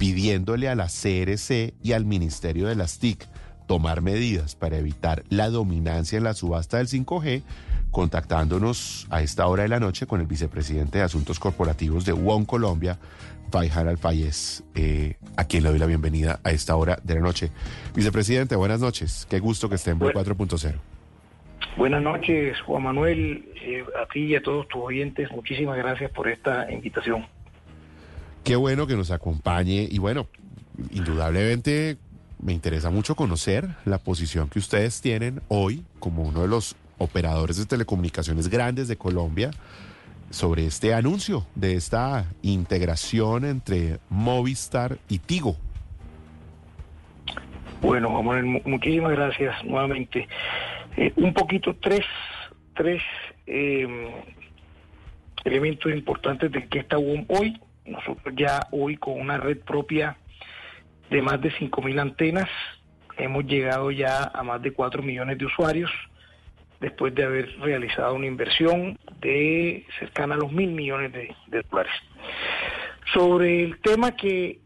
pidiéndole a la CRC y al Ministerio de las TIC tomar medidas para evitar la dominancia en la subasta del 5G, contactándonos a esta hora de la noche con el vicepresidente de Asuntos Corporativos de WON Colombia, Faihan Alfayez, eh, a quien le doy la bienvenida a esta hora de la noche. Vicepresidente, buenas noches. Qué gusto que esté en Blue 4.0. Buenas noches, Juan Manuel, eh, a ti y a todos tus oyentes. Muchísimas gracias por esta invitación. Qué bueno que nos acompañe y bueno, indudablemente me interesa mucho conocer la posición que ustedes tienen hoy como uno de los operadores de telecomunicaciones grandes de Colombia sobre este anuncio de esta integración entre Movistar y Tigo. Bueno, Juan muchísimas gracias nuevamente. Eh, un poquito tres, tres eh, elementos importantes de que está hoy. Nosotros ya hoy con una red propia de más de 5.000 antenas, hemos llegado ya a más de 4 millones de usuarios después de haber realizado una inversión de cercana a los mil millones de, dólares. Sobre el tema que,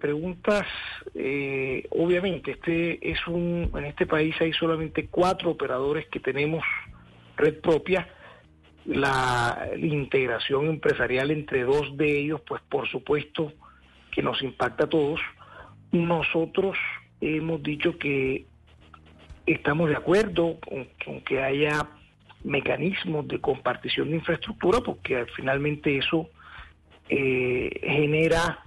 preguntas, eh, obviamente este es un, en este país hay solamente cuatro operadores que tenemos red propia. La, integración empresarial entre dos de ellos, pues por supuesto que nos impacta a todos. Nosotros hemos dicho que estamos de acuerdo con, que haya mecanismos de compartición de infraestructura porque finalmente eso eh, genera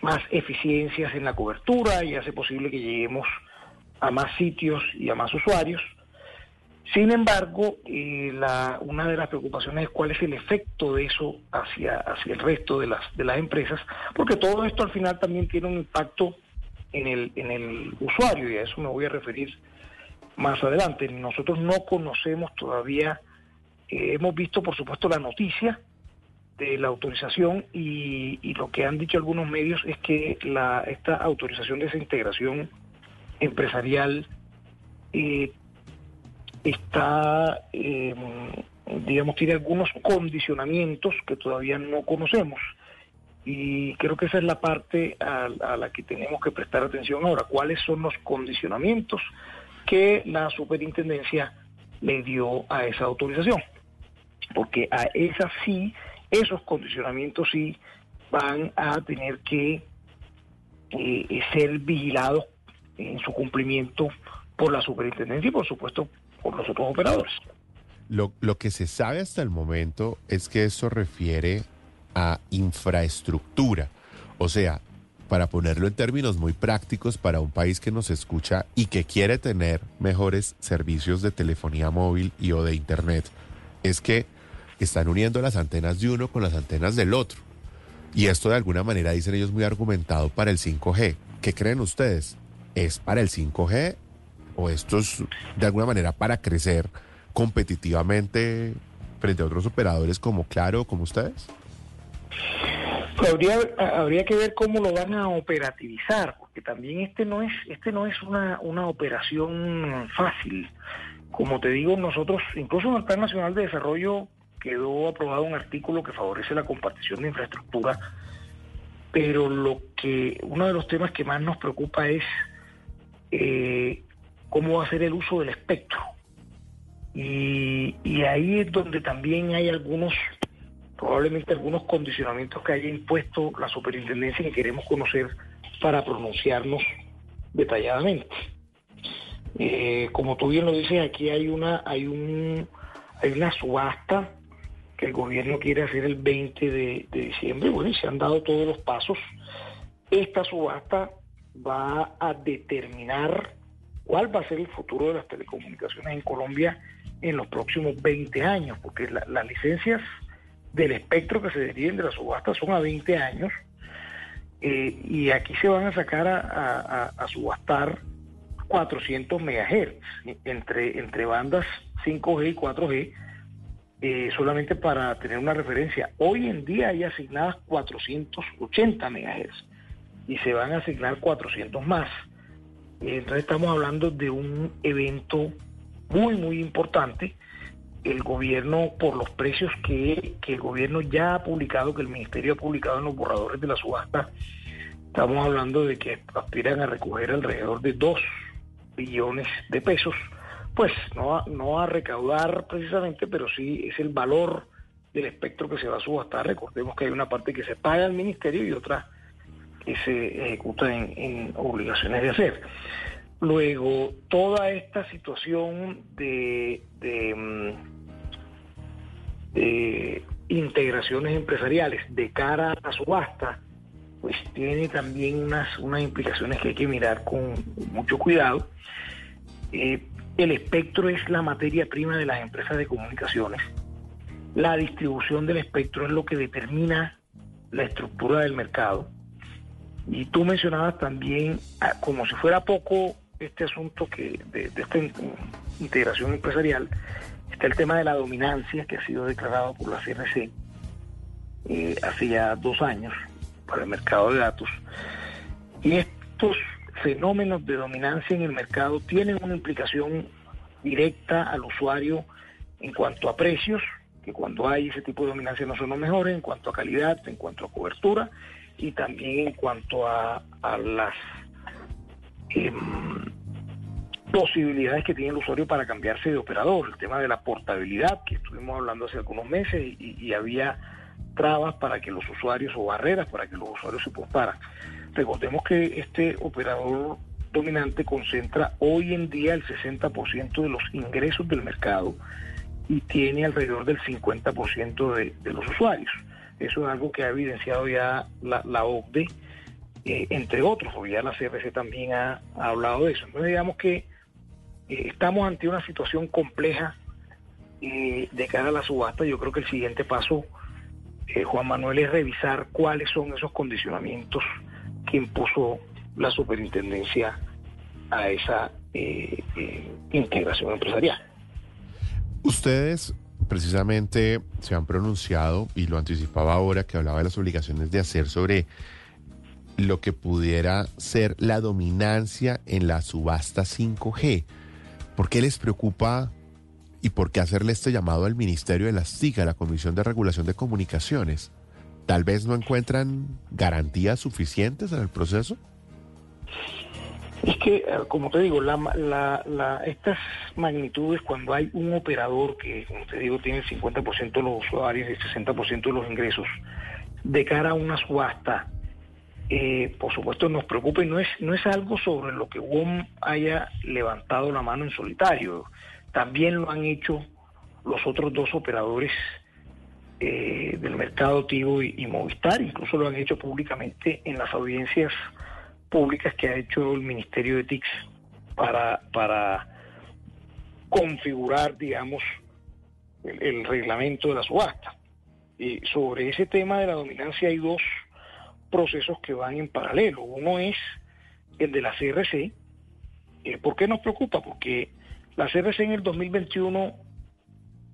más eficiencias en la cobertura y hace posible que lleguemos a más sitios y a más usuarios. Sin embargo, eh, una de las preocupaciones es cuál es el efecto de eso hacia, hacia el resto de las, de las empresas, porque todo esto al final también tiene un impacto en el, en el usuario y a eso me voy a referir más adelante. Nosotros no conocemos todavía, eh, hemos visto por supuesto la noticia de la autorización y, lo que han dicho algunos medios es que la, esta autorización de esa integración empresarial eh, está, eh, digamos, tiene algunos condicionamientos que todavía no conocemos. Y creo que esa es la parte a, a la que tenemos que prestar atención ahora. ¿Cuáles son los condicionamientos? que la superintendencia le dio a esa autorización. Porque a esa sí, esos condicionamientos sí van a tener que eh, ser vigilados en su cumplimiento por la superintendencia y por supuesto por los otros operadores. Lo, lo que se sabe hasta el momento es que eso refiere a infraestructura. O sea, para ponerlo en términos muy prácticos para un país que nos escucha y que quiere tener mejores servicios de telefonía móvil y o de internet, es que están uniendo las antenas de uno con las antenas del otro. Y esto de alguna manera dicen ellos muy argumentado para el 5G. ¿Qué creen ustedes? ¿Es para el 5G o esto es de alguna manera para crecer competitivamente frente a otros operadores como Claro, como ustedes? habría, habría que ver cómo lo van a operativizar, porque también este no es, este no es una, una operación fácil. Como te digo, nosotros, incluso en el Plan Nacional de Desarrollo quedó aprobado un artículo que favorece la compartición de infraestructura, pero lo que uno de los temas que más nos preocupa es eh, cómo va a ser el uso del espectro. Y, ahí es donde también hay algunos probablemente algunos condicionamientos que haya impuesto la superintendencia que queremos conocer para pronunciarnos detalladamente. Eh, como tú bien lo dices, aquí hay una, hay un, hay una subasta que el gobierno quiere hacer el 20 de, de diciembre. Bueno, y se han dado todos los pasos. Esta subasta va a determinar cuál va a ser el futuro de las telecomunicaciones en Colombia en los próximos 20 años, porque las licencias del espectro que se deriven de la subasta son a 20 años eh, y aquí se van a sacar a, subastar 400 megahertz entre, entre bandas 5G y 4G eh, solamente para tener una referencia. Hoy en día hay asignadas 480 megahertz y se van a asignar 400 más. Entonces estamos hablando de un evento muy, muy importante el gobierno, por los precios que, el gobierno ya ha publicado, que el ministerio ha publicado en los borradores de la subasta, Estamos hablando de que aspiran a recoger alrededor de 2 billones de pesos, pues no no a recaudar precisamente, pero sí es el valor del espectro que se va a subastar. Recordemos que hay una parte que se paga al ministerio y otra que se ejecuta en, obligaciones de hacer. Luego, toda esta situación mm, de integraciones empresariales de cara a la subasta, pues tiene también unas, unas implicaciones que hay que mirar con mucho cuidado. Eh, el espectro es la materia prima de las empresas de comunicaciones. La distribución del espectro es lo que determina la estructura del mercado. Y tú mencionabas también, ah, como si fuera poco, este asunto que de, esta integración empresarial, está el tema de la dominancia que ha sido declarado por la CNC eh, hace ya dos años para el mercado de datos. Y estos fenómenos de dominancia en el mercado tienen una implicación directa al usuario en cuanto a precios, que cuando hay ese tipo de dominancia no son los mejores, en cuanto a calidad, en cuanto a cobertura y también en cuanto a, las em, posibilidades que tiene el usuario para cambiarse de operador. El tema de la portabilidad, que estuvimos hablando hace algunos meses y había trabas para que los usuarios o barreras para que los usuarios se postaran. Recordemos que este operador dominante concentra hoy en día el 60% de los ingresos del mercado y tiene alrededor del 50% de, de los usuarios. Eso es algo que ha evidenciado ya la, la OCDE, eh, entre otros, porque ya la CRC también ha, hablado de eso. Entonces digamos que eh, estamos ante una situación compleja eh, de cara a la subasta. Yo creo que el siguiente paso Juan Manuel, es revisar cuáles son esos condicionamientos que impuso la superintendencia a esa integración empresarial. Ustedes precisamente se han pronunciado, y lo anticipaba ahora, que hablaba de las obligaciones de hacer sobre lo que pudiera ser la dominancia en la subasta 5G. ¿Por qué les preocupa ¿Y por qué hacerle este llamado al Ministerio de las TIC, a la Comisión de Regulación de Comunicaciones? ¿Tal vez no encuentran garantías suficientes en el proceso? Es que, eh, como te digo, estas magnitudes, cuando hay un operador que, como te digo, tiene el 50% de los usuarios y el 60% de los ingresos, de cara a una subasta, eh, por supuesto nos preocupa y no es, no es algo sobre lo que WOM haya levantado la mano en solitario. También lo han hecho los otros dos operadores eh, del mercado Tigo y, Movistar, incluso lo han hecho públicamente en las audiencias públicas que ha hecho el Ministerio de TICS para, para configurar, digamos, el, reglamento de la subasta. Y sobre ese tema de la dominancia hay dos procesos que van en paralelo. Uno es el de la CRC. Eh, ¿Por qué nos preocupa? Porque la CRC en el 2021,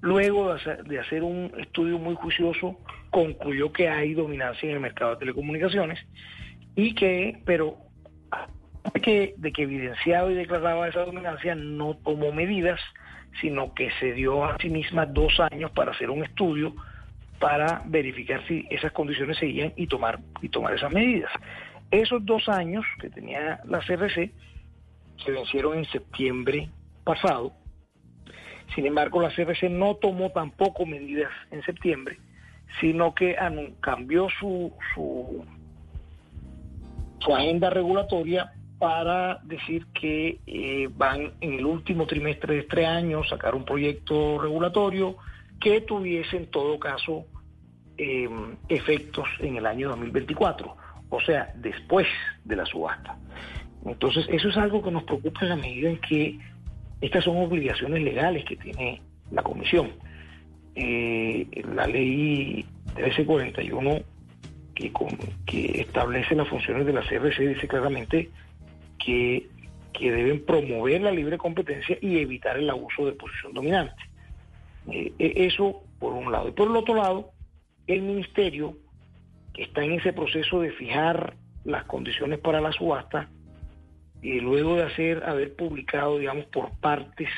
luego de hacer, un estudio muy juicioso, concluyó que hay dominancia en el mercado de telecomunicaciones y que, pero de que, de que evidenciado y declaraba esa dominancia, no tomó medidas, sino que se dio a sí misma dos años para hacer un estudio para verificar si esas condiciones seguían y tomar, y tomar esas medidas. Esos dos años que tenía la CRC se vencieron en septiembre pasado. Sin embargo, la CRC no tomó tampoco medidas en septiembre, sino que cambió su, su agenda regulatoria para decir que eh, van en el último trimestre de este año sacar un proyecto regulatorio que tuviese en todo caso em, efectos en el año 2024, o sea, después de la subasta. Entonces, eso es algo que nos preocupa en la medida en que estas son obligaciones legales que tiene la Comisión. Eh, la ley 1341 que, que establece las funciones de la CRC dice claramente que, deben promover la libre competencia y evitar el abuso de posición dominante. Eh, e, eso por un lado. Y por el otro lado, el ministerio, que está en ese proceso de fijar las condiciones para la subasta, y luego de hacer, haber publicado, digamos, por partes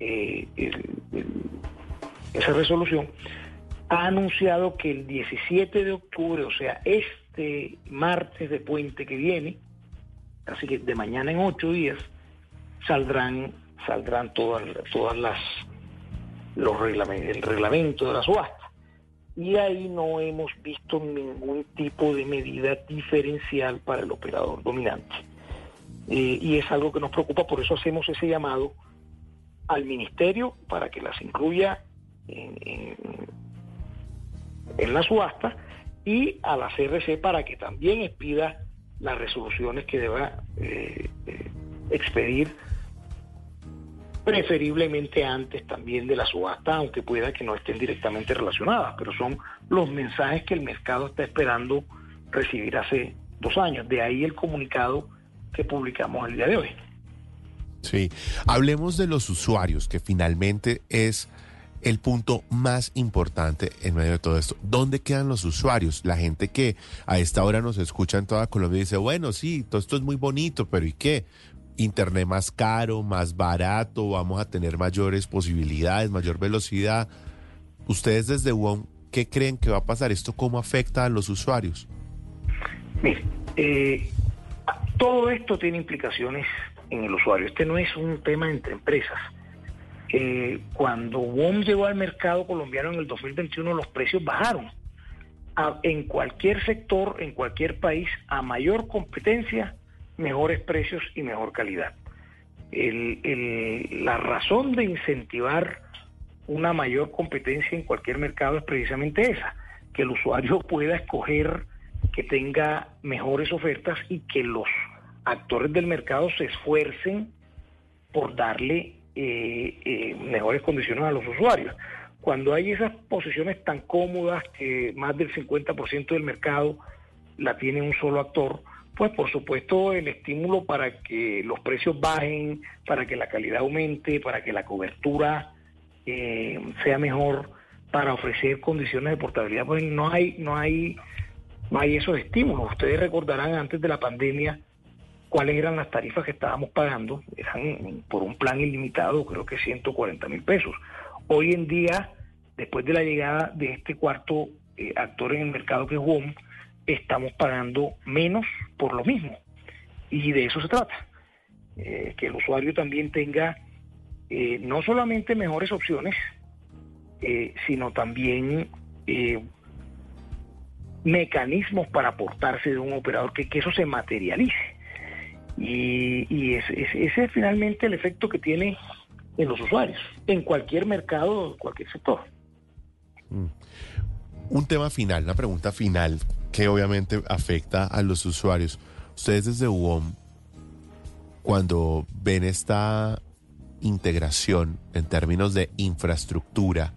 eh, esa resolución, ha anunciado que el 17 de octubre, o sea, este martes de puente que viene, así que de mañana en ocho días saldrán saldrán todas todas las los reglamentos, el reglamento de la subasta. Y ahí no hemos visto ningún tipo de medida diferencial para el operador dominante. Eh, y es algo que nos preocupa, por eso hacemos ese llamado al ministerio para que las incluya en, la subasta y a la CRC para que también expida las resoluciones que deba eh, eh, expedir preferiblemente antes también de la subasta, aunque pueda que no estén directamente relacionadas, pero son los mensajes que el mercado está esperando recibir hace dos años. De ahí el comunicado que publicamos el día de hoy. Sí, hablemos de los usuarios, que finalmente es el punto más importante en medio de todo esto. ¿Dónde quedan los usuarios? La gente que a esta hora nos escucha en toda Colombia dice, bueno, sí, todo esto es muy bonito, pero ¿y qué? Internet más caro, más barato, vamos a tener mayores posibilidades, mayor velocidad. Ustedes desde WOM, ¿qué creen que va a pasar? ¿Esto cómo afecta a los usuarios? Mire, eh, todo esto tiene implicaciones en el usuario. Este no es un tema entre empresas. Eh, cuando WOM llegó al mercado colombiano en el 2021, los precios bajaron. en cualquier sector, en cualquier país, a mayor competencia, mejores precios y mejor calidad. la razón de incentivar una mayor competencia en cualquier mercado es precisamente esa, que el usuario pueda escoger que tenga mejores ofertas y que los actores del mercado se esfuercen por darle eh, eh, mejores condiciones a los usuarios. Cuando hay esas posiciones tan cómodas que más del 50% del mercado la tiene un solo actor, pues por supuesto el estímulo para que los precios bajen, para que la calidad aumente, para que la cobertura eh, sea mejor, para ofrecer condiciones de portabilidad, pues no hay, no hay, no hay esos estímulos. Ustedes recordarán antes de la pandemia cuáles eran las tarifas que estábamos pagando, eran por un plan ilimitado, creo que 140 mil pesos. Hoy en día, después de la llegada de este cuarto eh, actor en el mercado que es WOM, estamos pagando menos por lo mismo. Y de eso se trata, eh, que el usuario también tenga eh, no solamente mejores opciones, sino también mecanismos para aportarse de un operador, que eso se materialice. Y, ese, es finalmente el efecto que tiene en los usuarios, en cualquier mercado, cualquier sector. Mm. Un tema final, una pregunta final que obviamente afecta a los usuarios. Ustedes desde UOM, cuando ven esta integración en términos de infraestructura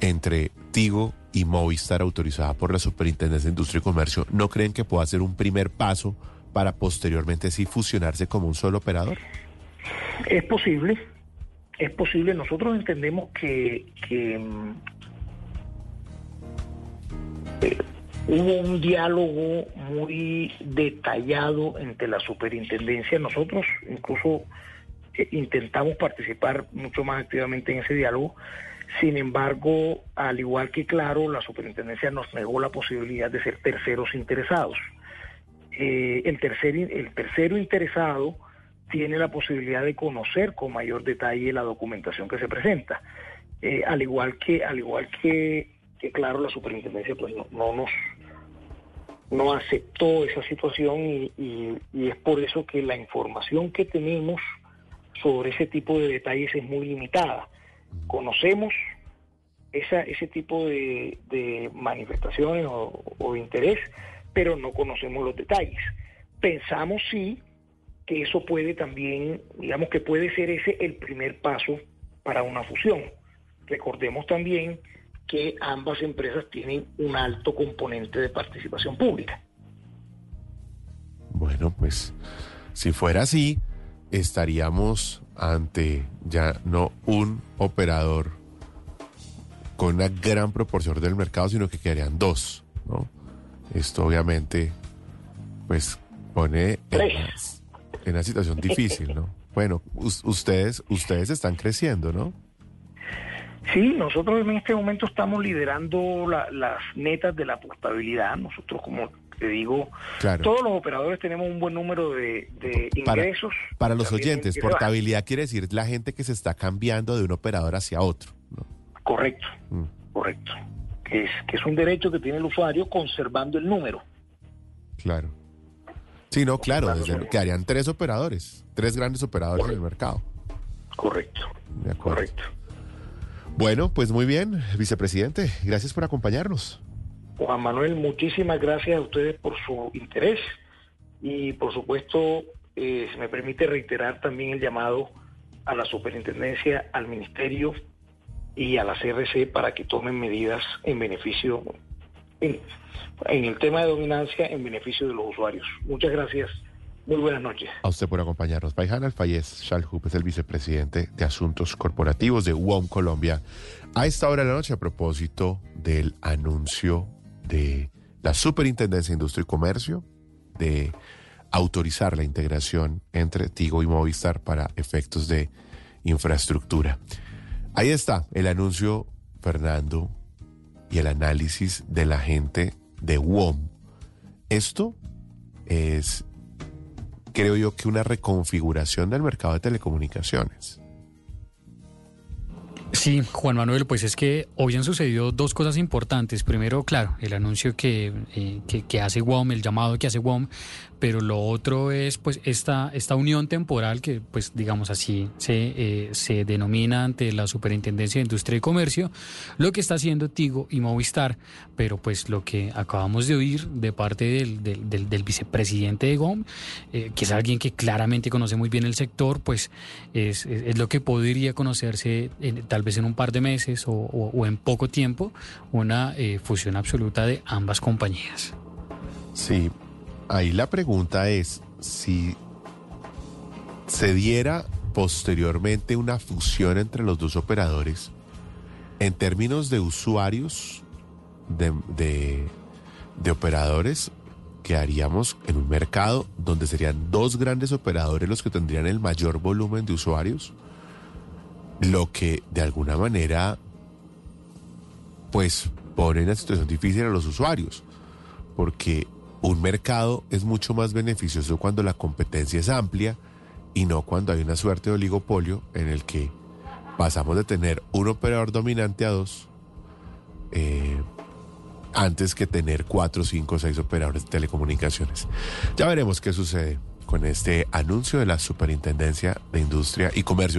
entre Tigo y Movistar autorizada por la Superintendencia de Industria y Comercio, ¿no creen que pueda ser un primer paso para posteriormente sí fusionarse como un solo operador? Es posible, es posible. Nosotros entendemos que, mm, eh, hubo un diálogo muy detallado entre la superintendencia. Nosotros incluso eh, intentamos participar mucho más activamente en ese diálogo. Sin embargo, al igual que claro, la superintendencia nos negó la posibilidad de ser terceros interesados. Eh, el, tercer, el tercero interesado tiene la posibilidad de conocer con mayor detalle la documentación que se presenta. Eh, al igual que, al igual que, claro, la superintendencia pues no, nos no aceptó esa situación y, es por eso que la información que tenemos sobre ese tipo de detalles es muy limitada. Conocemos esa, ese tipo de, manifestaciones o, o interés, pero no conocemos los detalles. Pensamos sí que eso puede también, digamos que puede ser ese el primer paso para una fusión. Recordemos también que ambas empresas tienen un alto componente de participación pública. Bueno, pues si fuera así, estaríamos ante ya no un operador con una gran proporción del mercado, sino que quedarían dos, ¿no? Esto obviamente, pues, pone en, una situación difícil, ¿no? Bueno, ustedes, ustedes están creciendo, ¿no? Sí, nosotros en este momento estamos liderando las netas de la portabilidad. Nosotros, como te digo, todos los operadores tenemos un buen número de, ingresos. Para, los oyentes, portabilidad quiere decir la gente que se está cambiando de un operador hacia otro. Correcto, mm. correcto. Es, que es un derecho que tiene el usuario conservando el número. Claro. Sí, no, claro, que harían tres operadores, tres grandes operadores en el mercado. Correcto. Correcto. Bueno, pues muy bien, vicepresidente, gracias por acompañarnos. Juan Manuel, muchísimas gracias a ustedes por su interés y por supuesto, eh, se me permite reiterar también el llamado a la superintendencia, al ministerio y a la CRC para que tomen medidas en beneficio, en, el tema de dominancia, en beneficio de los usuarios. Muchas gracias. Muy buenas noches. A usted por acompañarnos. Paihan Alfayez Shalhup es el vicepresidente de Asuntos Corporativos de UOM Colombia. A esta hora de la noche, a propósito del anuncio de la Superintendencia de Industria y Comercio de autorizar la integración entre Tigo y Movistar para efectos de infraestructura. Ahí está el anuncio, Fernando, y el análisis de la gente de WOM. Esto es, creo yo, que una reconfiguración del mercado de telecomunicaciones. Sí, Juan Manuel, pues es que hoy han sucedido dos cosas importantes. Primero, claro, el anuncio que, eh, que, hace WOM, el llamado que hace WOM pero lo otro es pues esta, esta unión temporal que pues digamos así se, eh, se denomina ante la Superintendencia de Industria y Comercio, lo que está haciendo Tigo y Movistar, pero pues lo que acabamos de oír de parte del, del, vicepresidente de GOM, eh, que es alguien que claramente conoce muy bien el sector, pues es, es, lo que podría conocerse tal vez en un par de meses o, en poco tiempo, una eh, fusión absoluta de ambas compañías. Sí, ahí la pregunta es si se diera posteriormente una fusión entre los dos operadores en términos de usuarios de, operadores que haríamos en un mercado donde serían dos grandes operadores los que tendrían el mayor volumen de usuarios, lo que de alguna manera pues pone en una situación difícil a los usuarios, porque un mercado es mucho más beneficioso cuando la competencia es amplia y no cuando hay una suerte de oligopolio en el que pasamos de tener un operador dominante a dos eh, antes que tener cuatro, cinco, seis operadores de telecomunicaciones. Ya veremos qué sucede con este anuncio de la Superintendencia de Industria y Comercio.